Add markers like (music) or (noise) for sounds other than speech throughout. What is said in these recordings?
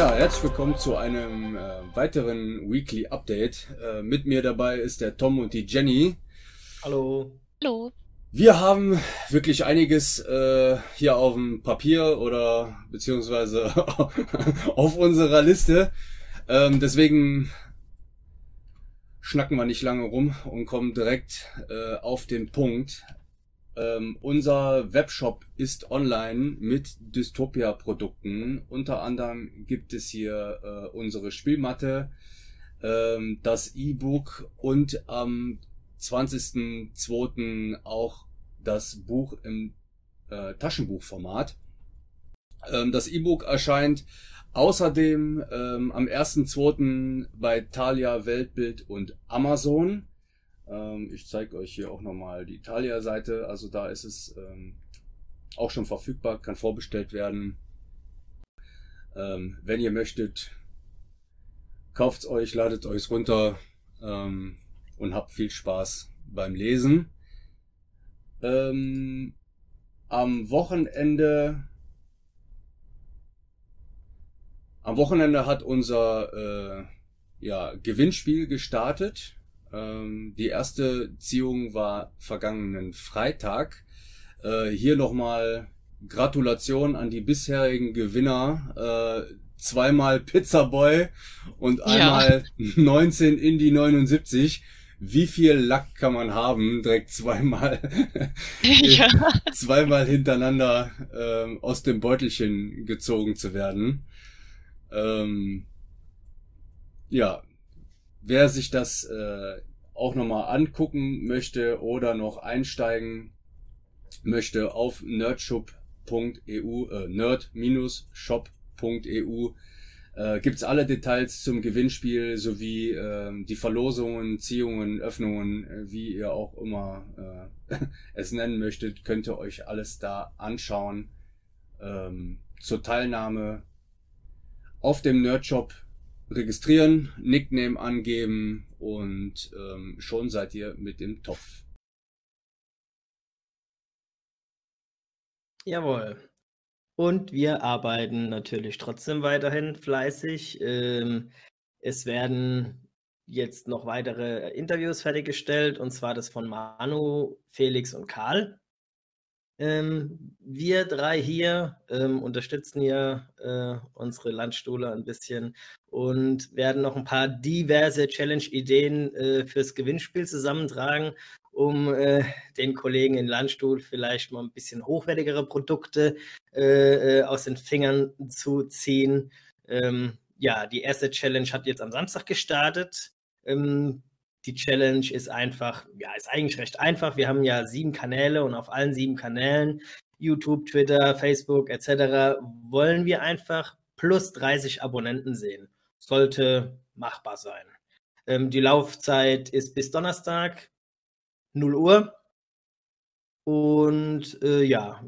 Ja, herzlich willkommen zu einem äh, weiteren Weekly Update. Äh, mit mir dabei ist der Tom und die Jenny. Hallo. Hallo. Wir haben wirklich einiges äh, hier auf dem Papier oder beziehungsweise (laughs) auf unserer Liste. Ähm, deswegen schnacken wir nicht lange rum und kommen direkt äh, auf den Punkt. Ähm, unser Webshop ist online mit Dystopia-Produkten. Unter anderem gibt es hier äh, unsere Spielmatte, ähm, das E-Book und am 20.02. auch das Buch im äh, Taschenbuchformat. Ähm, das E-Book erscheint außerdem ähm, am 1.02. bei Thalia Weltbild und Amazon. Ähm, ich zeige euch hier auch nochmal die Thalia-Seite. Also da ist es ähm, auch schon verfügbar, kann vorbestellt werden. Ähm, wenn ihr möchtet, kauft's euch, ladet euch runter. Ähm, und habt viel Spaß beim Lesen. Ähm, am Wochenende am Wochenende hat unser äh, ja, Gewinnspiel gestartet. Ähm, die erste Ziehung war vergangenen Freitag. Äh, hier nochmal Gratulation an die bisherigen Gewinner. Äh, zweimal Pizzaboy und einmal (laughs) ja. 19 Indie 79 wie viel Lack kann man haben, direkt zweimal, (laughs) ja. zweimal hintereinander ähm, aus dem Beutelchen gezogen zu werden. Ähm, ja, wer sich das äh, auch nochmal angucken möchte oder noch einsteigen möchte auf nerdshop.eu, äh, nerd-shop.eu äh, gibt es alle Details zum Gewinnspiel sowie äh, die Verlosungen, Ziehungen, Öffnungen, äh, wie ihr auch immer äh, (laughs) es nennen möchtet, könnt ihr euch alles da anschauen. Ähm, zur Teilnahme auf dem Nerdshop registrieren, Nickname angeben und ähm, schon seid ihr mit dem Topf. Jawohl. Und wir arbeiten natürlich trotzdem weiterhin fleißig. Ähm, es werden jetzt noch weitere Interviews fertiggestellt, und zwar das von Manu, Felix und Karl. Ähm, wir drei hier ähm, unterstützen ja äh, unsere Landstuhle ein bisschen und werden noch ein paar diverse Challenge-Ideen äh, fürs Gewinnspiel zusammentragen um äh, den Kollegen in Landstuhl vielleicht mal ein bisschen hochwertigere Produkte äh, äh, aus den Fingern zu ziehen. Ähm, ja, die erste Challenge hat jetzt am Samstag gestartet. Ähm, die Challenge ist einfach, ja, ist eigentlich recht einfach. Wir haben ja sieben Kanäle und auf allen sieben Kanälen, YouTube, Twitter, Facebook etc., wollen wir einfach plus 30 Abonnenten sehen. Sollte machbar sein. Ähm, die Laufzeit ist bis Donnerstag. 0 Uhr. Und äh, ja,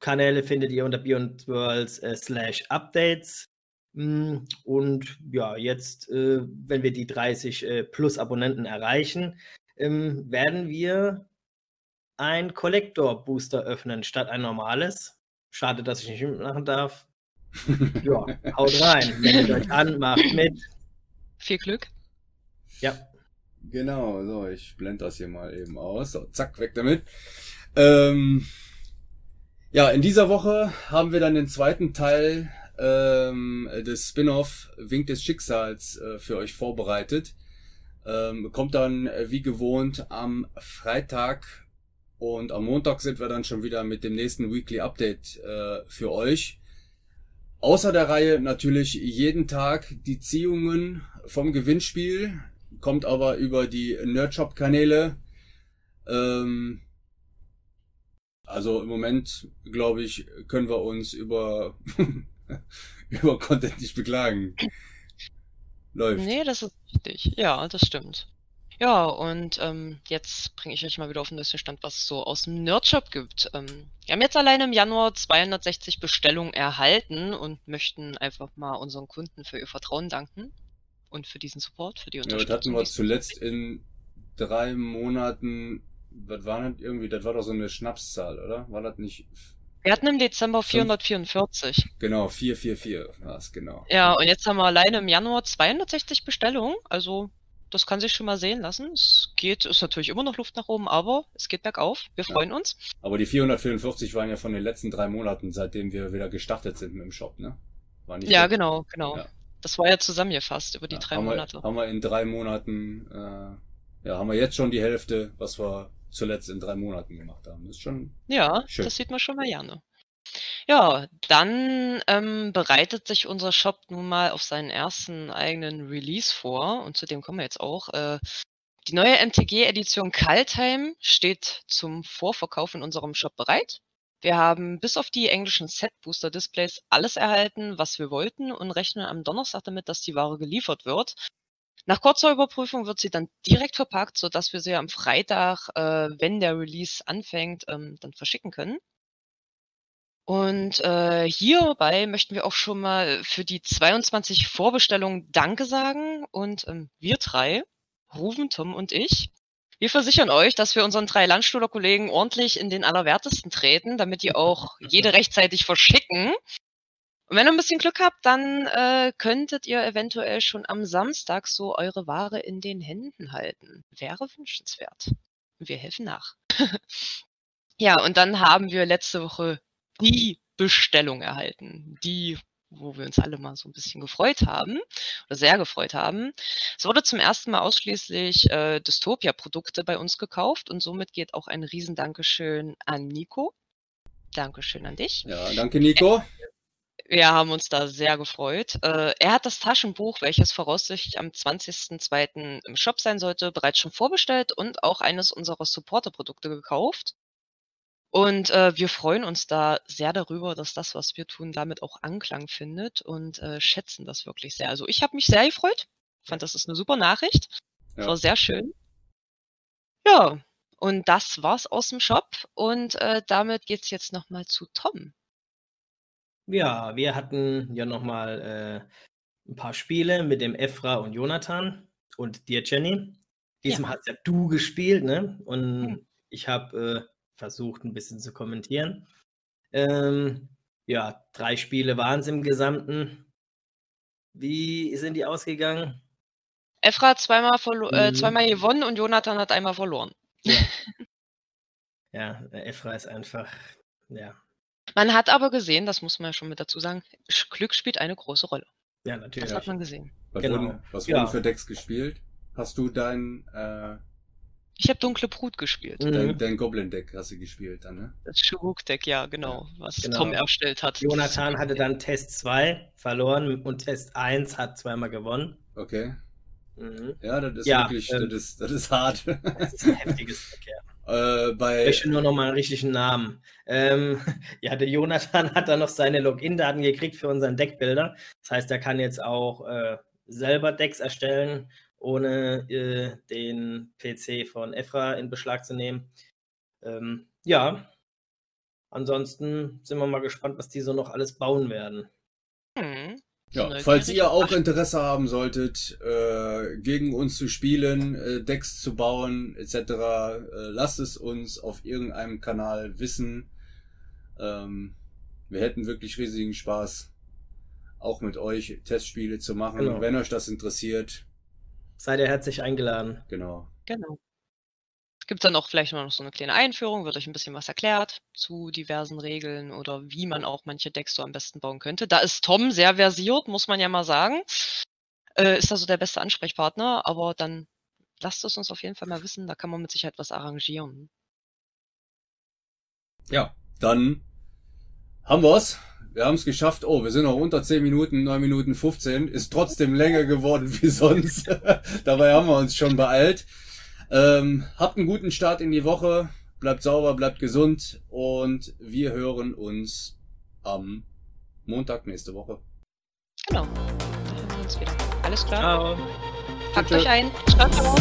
Kanäle findet ihr unter Beyond Worlds äh, slash Updates. Mm, und ja, jetzt, äh, wenn wir die 30 äh, plus Abonnenten erreichen, ähm, werden wir ein Collector Booster öffnen statt ein normales. Schade, dass ich nicht mitmachen darf. ja, (laughs) haut rein. Meldet euch an, macht mit. Viel Glück. Ja. Genau, so, ich blende das hier mal eben aus. So, zack, weg damit. Ähm, ja, in dieser Woche haben wir dann den zweiten Teil ähm, des Spin-off Wink des Schicksals äh, für euch vorbereitet. Ähm, kommt dann äh, wie gewohnt am Freitag und am Montag sind wir dann schon wieder mit dem nächsten Weekly Update äh, für euch. Außer der Reihe natürlich jeden Tag die Ziehungen vom Gewinnspiel kommt aber über die Nerdshop-Kanäle. Ähm, also im Moment, glaube ich, können wir uns über, (laughs) (laughs) über Content nicht beklagen. Läuft. Nee, das ist richtig. Ja, das stimmt. Ja, und ähm, jetzt bringe ich euch mal wieder auf den neuesten Stand, was es so aus dem Nerdshop gibt. Ähm, wir haben jetzt alleine im Januar 260 Bestellungen erhalten und möchten einfach mal unseren Kunden für ihr Vertrauen danken und für diesen Support, für die Unterstützung. Ja, das hatten wir zuletzt in drei Monaten, was war das irgendwie, das war doch so eine Schnapszahl, oder? War das nicht Wir hatten im Dezember 444. Genau, 444 war es, genau. Ja, und jetzt haben wir alleine im Januar 260 Bestellungen. Also, das kann sich schon mal sehen lassen. Es geht, ist natürlich immer noch Luft nach oben, aber es geht bergauf. Wir freuen ja. uns. Aber die 444 waren ja von den letzten drei Monaten, seitdem wir wieder gestartet sind mit dem Shop, ne? ja, genau, genau. Ja. Das war ja zusammengefasst über die ja, drei haben Monate. Wir, haben wir in drei Monaten, äh, ja, haben wir jetzt schon die Hälfte, was wir zuletzt in drei Monaten gemacht haben. Das ist schon. Ja, schön. das sieht man schon mal gerne. Ja, dann ähm, bereitet sich unser Shop nun mal auf seinen ersten eigenen Release vor und zu dem kommen wir jetzt auch. Äh, die neue MTG-Edition Kaltheim steht zum Vorverkauf in unserem Shop bereit. Wir haben bis auf die englischen Set-Booster-Displays alles erhalten, was wir wollten und rechnen am Donnerstag damit, dass die Ware geliefert wird. Nach kurzer Überprüfung wird sie dann direkt verpackt, sodass wir sie am Freitag, äh, wenn der Release anfängt, ähm, dann verschicken können. Und äh, hierbei möchten wir auch schon mal für die 22 Vorbestellungen Danke sagen. Und ähm, wir drei, Ruven, Tom und ich, wir versichern euch, dass wir unseren drei Landstuhler Kollegen ordentlich in den Allerwertesten treten, damit die auch jede rechtzeitig verschicken. Und wenn ihr ein bisschen Glück habt, dann äh, könntet ihr eventuell schon am Samstag so eure Ware in den Händen halten. Wäre wünschenswert. Wir helfen nach. (laughs) ja, und dann haben wir letzte Woche die Bestellung erhalten. Die wo wir uns alle mal so ein bisschen gefreut haben oder sehr gefreut haben. Es wurde zum ersten Mal ausschließlich äh, Dystopia-Produkte bei uns gekauft und somit geht auch ein Riesendankeschön an Nico. Dankeschön an dich. Ja, danke Nico. Wir haben uns da sehr gefreut. Äh, er hat das Taschenbuch, welches voraussichtlich am 20.02. im Shop sein sollte, bereits schon vorbestellt und auch eines unserer Supporter-Produkte gekauft. Und äh, wir freuen uns da sehr darüber, dass das, was wir tun, damit auch Anklang findet und äh, schätzen das wirklich sehr. Also ich habe mich sehr gefreut, fand das ist eine super Nachricht. Ja. War sehr schön. Ja, und das war's aus dem Shop und äh, damit geht's jetzt nochmal zu Tom. Ja, wir hatten ja nochmal äh, ein paar Spiele mit dem Efra und Jonathan und dir, Jenny. Diesmal ja. hast ja du gespielt, ne? Und hm. ich habe äh, versucht, ein bisschen zu kommentieren. Ähm, ja, drei Spiele waren es im Gesamten. Wie sind die ausgegangen? Efra hat zweimal, äh, mhm. zweimal gewonnen und Jonathan hat einmal verloren. Ja. (laughs) ja, Efra ist einfach, ja. Man hat aber gesehen, das muss man ja schon mit dazu sagen, Glück spielt eine große Rolle. Ja, natürlich. Das hat man gesehen. Was genau. wurden, was ja. wurden für Decks gespielt? Hast du dein äh, ich habe Dunkle Brut gespielt. Mhm. Dein, dein Goblin-Deck hast du gespielt dann, ne? Das Shuruk-Deck, ja, genau, was genau. Tom erstellt hat. Jonathan hatte dann Test 2 verloren und Test 1 hat zweimal gewonnen. Okay. Mhm. Ja, das ist ja, wirklich, ähm, das, ist, das ist hart. Das ist ein heftiges Deck, ja. Äh, bei... Ich nur noch mal einen richtigen Namen. Ähm, (laughs) ja, der Jonathan hat dann noch seine Login-Daten gekriegt für unseren Deckbilder. Das heißt, er kann jetzt auch äh, selber Decks erstellen ohne äh, den PC von Efra in Beschlag zu nehmen. Ähm, ja, ansonsten sind wir mal gespannt, was die so noch alles bauen werden. Hm. Ja, falls ihr auch Interesse haben solltet, äh, gegen uns zu spielen, äh, Decks zu bauen etc., äh, lasst es uns auf irgendeinem Kanal wissen. Ähm, wir hätten wirklich riesigen Spaß, auch mit euch Testspiele zu machen. Genau. Wenn euch das interessiert, Seid ihr herzlich eingeladen. Genau. Genau. Es gibt dann auch vielleicht noch so eine kleine Einführung, wird euch ein bisschen was erklärt zu diversen Regeln oder wie man auch manche Decks so am besten bauen könnte. Da ist Tom sehr versiert, muss man ja mal sagen. Äh, ist also der beste Ansprechpartner, aber dann lasst es uns auf jeden Fall mal wissen, da kann man mit Sicherheit was arrangieren. Ja, dann haben wir's wir haben es geschafft. Oh, wir sind noch unter 10 Minuten, 9 Minuten 15. Ist trotzdem länger geworden wie sonst. (laughs) Dabei haben wir uns schon beeilt. Ähm, habt einen guten Start in die Woche. Bleibt sauber, bleibt gesund. Und wir hören uns am Montag nächste Woche. Genau. Da hören wir uns wieder. Alles klar. Ciao. Packt euch ein. Ciao, ciao.